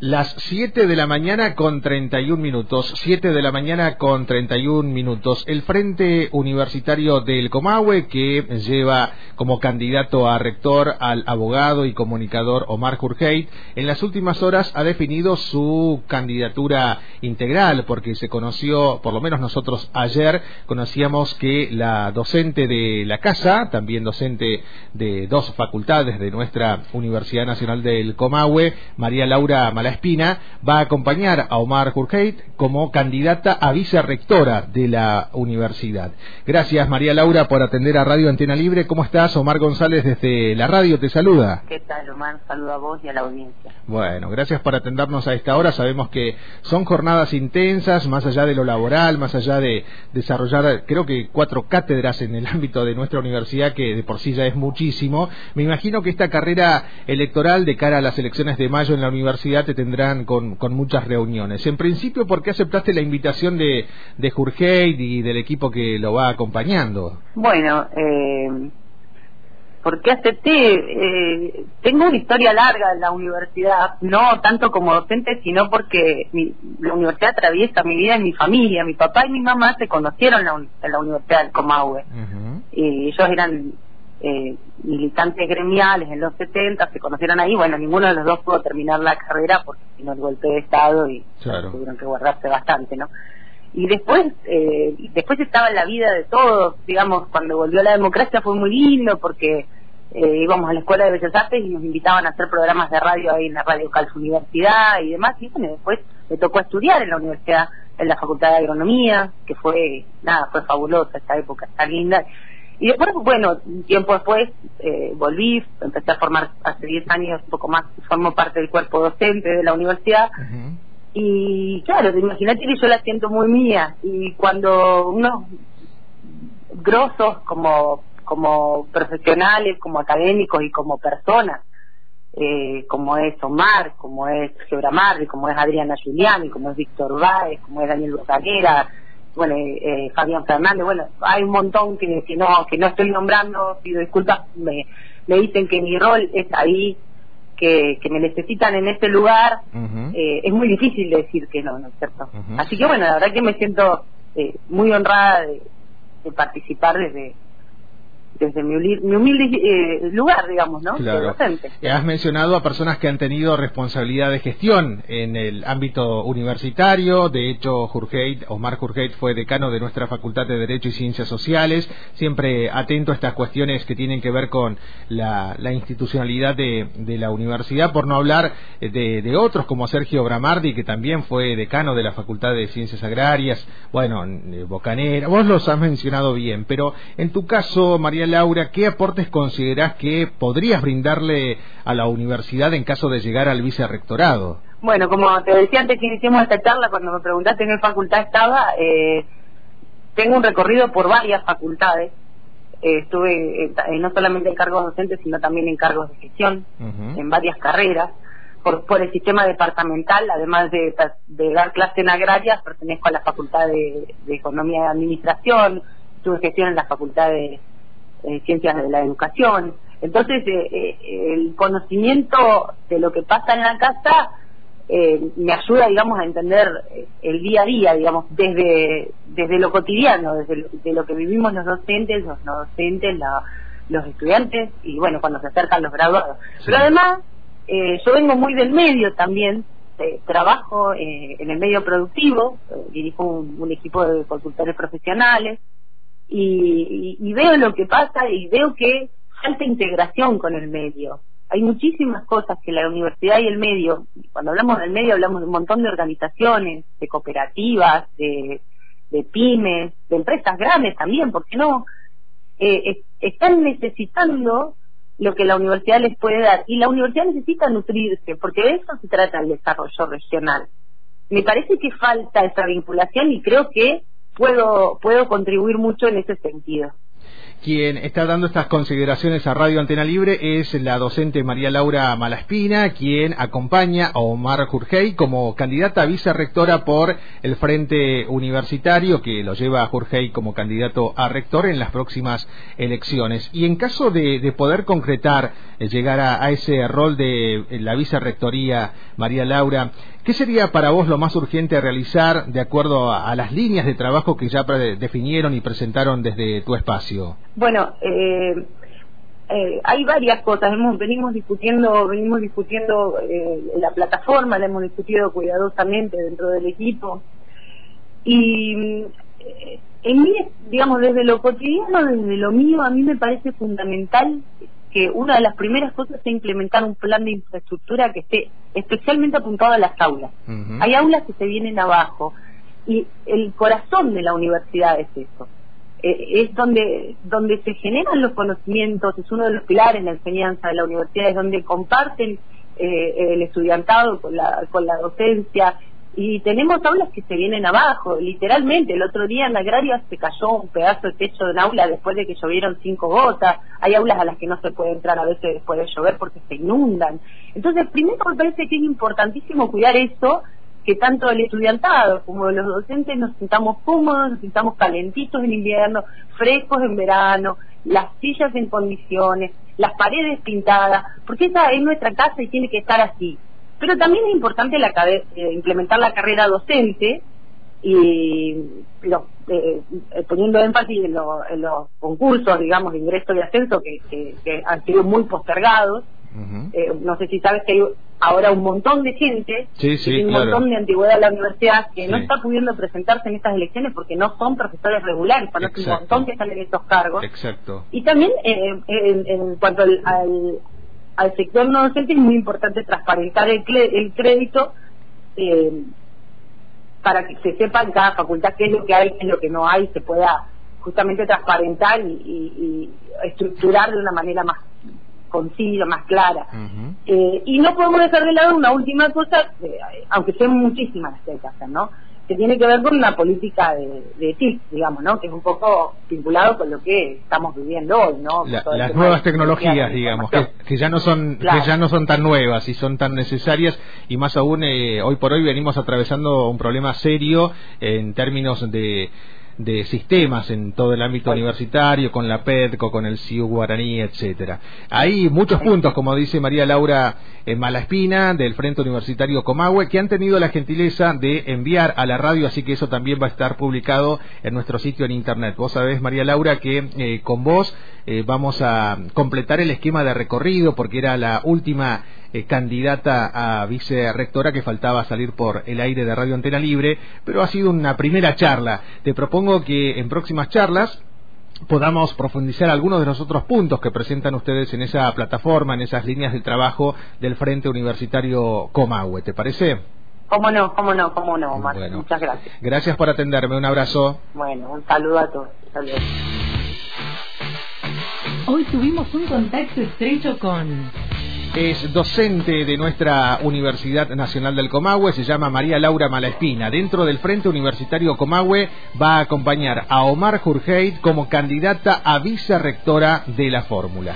Las 7 de la mañana con 31 minutos, 7 de la mañana con 31 minutos. El Frente Universitario del Comahue, que lleva como candidato a rector al abogado y comunicador Omar Jurgeit, en las últimas horas ha definido su candidatura integral, porque se conoció, por lo menos nosotros ayer, conocíamos que la docente de la casa, también docente de dos facultades de nuestra Universidad Nacional del Comahue, María Laura Malá Espina va a acompañar a Omar Jurgeit como candidata a vicerrectora de la universidad. Gracias María Laura por atender a Radio Antena Libre. ¿Cómo estás? Omar González desde la radio te saluda. ¿Qué tal Omar? Saludo a vos y a la audiencia. Bueno, gracias por atendernos a esta hora. Sabemos que son jornadas intensas, más allá de lo laboral, más allá de desarrollar, creo que cuatro cátedras en el ámbito de nuestra universidad, que de por sí ya es muchísimo. Me imagino que esta carrera electoral de cara a las elecciones de mayo en la universidad te tendrán con, muchas reuniones. En principio, ¿por qué aceptaste la invitación de, de y del equipo que lo va acompañando? Bueno, eh, ¿por qué acepté? Eh, tengo una historia larga en la universidad, no tanto como docente, sino porque la universidad atraviesa mi vida y mi familia. Mi papá y mi mamá se conocieron en la, Universidad del Comahue. Y ellos eran eh, militantes gremiales en los 70, se conocieron ahí, bueno, ninguno de los dos pudo terminar la carrera porque si no el golpe de Estado y tuvieron que guardarse bastante, ¿no? Y después, eh, después estaba la vida de todos, digamos, cuando volvió la democracia fue muy lindo porque eh, íbamos a la Escuela de Bellas Artes y nos invitaban a hacer programas de radio ahí en la Radio Calcio Universidad y demás, y bueno, después me tocó estudiar en la universidad, en la Facultad de Agronomía, que fue, nada, fue fabulosa esta época, está linda, y después, bueno, un tiempo después eh, volví, empecé a formar hace 10 años, un poco más, formo parte del cuerpo docente de la universidad. Y claro, imagínate que yo la siento muy mía. Y cuando unos grosos como, como profesionales, como académicos y como personas, eh, como es Omar, como es Gebra Marri, como es Adriana Giuliani, como es Víctor Báez, como es Daniel Bocaguera, bueno, eh, Fabián Fernández, bueno, hay un montón que, que no que no estoy nombrando, pido disculpas, me, me dicen que mi rol es ahí, que, que me necesitan en este lugar, eh, es muy difícil decir que no, ¿no es cierto? Así que bueno, la verdad que me siento eh, muy honrada de, de participar desde desde mi, humilde eh, lugar, digamos, ¿no? Claro. Has mencionado a personas que han tenido responsabilidad de gestión en el ámbito universitario. De hecho, Jurgeit, Omar Jurgeit fue decano de nuestra Facultad de Derecho y Ciencias Sociales, siempre atento a estas cuestiones que tienen que ver con la, institucionalidad de, la universidad, por no hablar de, otros como Sergio Bramardi, que también fue decano de la Facultad de Ciencias Agrarias, bueno, Bocanera, vos los has mencionado bien, pero en tu caso, María Laura, ¿qué aportes considerás que podrías brindarle a la universidad en caso de llegar al vicerrectorado? Bueno, como te decía antes que iniciamos esta charla, cuando me preguntaste en qué facultad estaba, eh, tengo un recorrido por varias facultades. Eh, estuve eh, no solamente en cargos docentes, sino también en cargos de gestión, en varias carreras. Por, por, el sistema departamental, además de, dar clase en agrarias, pertenezco a la Facultad de, de Economía y Administración, tuve gestión en la Facultad de, eh, ciencias de la educación. Entonces, eh, eh, el conocimiento de lo que pasa en la casa me ayuda, digamos, a entender el día a día, digamos, desde, desde lo cotidiano, desde lo, que vivimos los docentes, los no docentes, los estudiantes y, bueno, cuando se acercan los graduados. Pero además, yo vengo muy del medio también, trabajo en el medio productivo, dirijo un equipo de consultores profesionales, y, veo lo que pasa y veo que falta integración con el medio. Hay muchísimas cosas que la universidad y el medio, cuando hablamos del medio hablamos de un montón de organizaciones, de cooperativas, de, pymes, de empresas grandes también, porque no? Eh, están necesitando lo que la universidad les puede dar y la universidad necesita nutrirse, porque de eso se trata el desarrollo regional. Me parece que falta esa vinculación y creo que puedo, puedo contribuir mucho en ese sentido. Quien está dando estas consideraciones a Radio Antena Libre es la docente María Laura Malaspina, quien acompaña a Omar Jurgey como candidata a vicerrectora por el Frente Universitario, que lo lleva a Jurgey como candidato a rector en las próximas elecciones. Y en caso de, poder concretar, eh, llegar a, ese rol de eh, la vicerrectoría, María Laura, ¿qué sería para vos lo más urgente realizar de acuerdo a las líneas de trabajo que ya definieron y presentaron desde tu espacio? Bueno, eh, eh, hay varias cosas. Hemos, venimos discutiendo, venimos discutiendo eh, la plataforma, la hemos discutido cuidadosamente dentro del equipo. Y eh, en mí, digamos, desde lo cotidiano, desde lo mío, a mí me parece fundamental que una de las primeras cosas sea implementar un plan de infraestructura que esté especialmente apuntado a las aulas. Hay aulas que se vienen abajo y el corazón de la universidad es eso eh, es donde donde se generan los conocimientos, es uno de los pilares de la enseñanza de la universidad, es donde comparten eh, el estudiantado con la, con la docencia y tenemos aulas que se vienen abajo, literalmente. El otro día en la agraria se cayó un pedazo de techo de un aula después de que llovieron cinco gotas. Hay aulas a las que no se puede entrar a veces después de llover porque se inundan. Entonces, primero me parece que es importantísimo cuidar eso que tanto el estudiantado como los docentes nos sintamos cómodos, nos sintamos calentitos en invierno, frescos en verano, las sillas en condiciones, las paredes pintadas, porque esa es nuestra casa y tiene que estar así. Pero también es importante la, eh, implementar la carrera docente y eh, poniendo énfasis en, los concursos, digamos, de ingreso y ascenso que, que han sido muy postergados eh, no sé si sabes que hay ahora un montón de gente, y un montón de antigüedad en la universidad que no está pudiendo presentarse en estas elecciones porque no son profesores regulares, para un montón que están en estos cargos. Exacto. Y también eh, en, cuanto al, al, sector no docente es muy importante transparentar el, el crédito eh, para que se sepa en cada facultad qué es lo que hay, qué es lo que no hay, se pueda justamente transparentar y, y estructurar de una manera más concisa, más clara. eh, y no podemos dejar de lado una última cosa, eh, aunque sean muchísimas las que hay que hacer, ¿no? que tiene que ver con una política de, de TIC, digamos, ¿no? Que es un poco vinculado con lo que estamos viviendo hoy, ¿no? las nuevas tecnologías, digamos, que, ya no son que ya no son tan nuevas y son tan necesarias y más aún eh, hoy por hoy venimos atravesando un problema serio en términos de de sistemas en todo el ámbito universitario, con la PEDCO, con el CIU Guaraní, etcétera. Hay muchos puntos, como dice María Laura en Malaspina, del Frente Universitario Comahue, que han tenido la gentileza de enviar a la radio, así que eso también va a estar publicado en nuestro sitio en internet. Vos sabés, María Laura, que eh, con vos eh, vamos a completar el esquema de recorrido, porque era la última eh, candidata a vicerrectora que faltaba salir por el aire de Radio Antena Libre, pero ha sido una primera charla. Te propongo que en próximas charlas podamos profundizar algunos de los otros puntos que presentan ustedes en esa plataforma, en esas líneas de trabajo del Frente Universitario Comahue. ¿Te parece? Cómo no, cómo no, cómo no, Omar. Muchas gracias. Gracias por atenderme, un abrazo. Bueno, un saludo a todos. Hoy tuvimos un contacto estrecho con es docente de nuestra Universidad Nacional del Comahue, se llama María Laura Malaespina. Dentro del Frente Universitario Comahue va a acompañar a Omar Jurgeit como candidata a vicerrectora de la fórmula.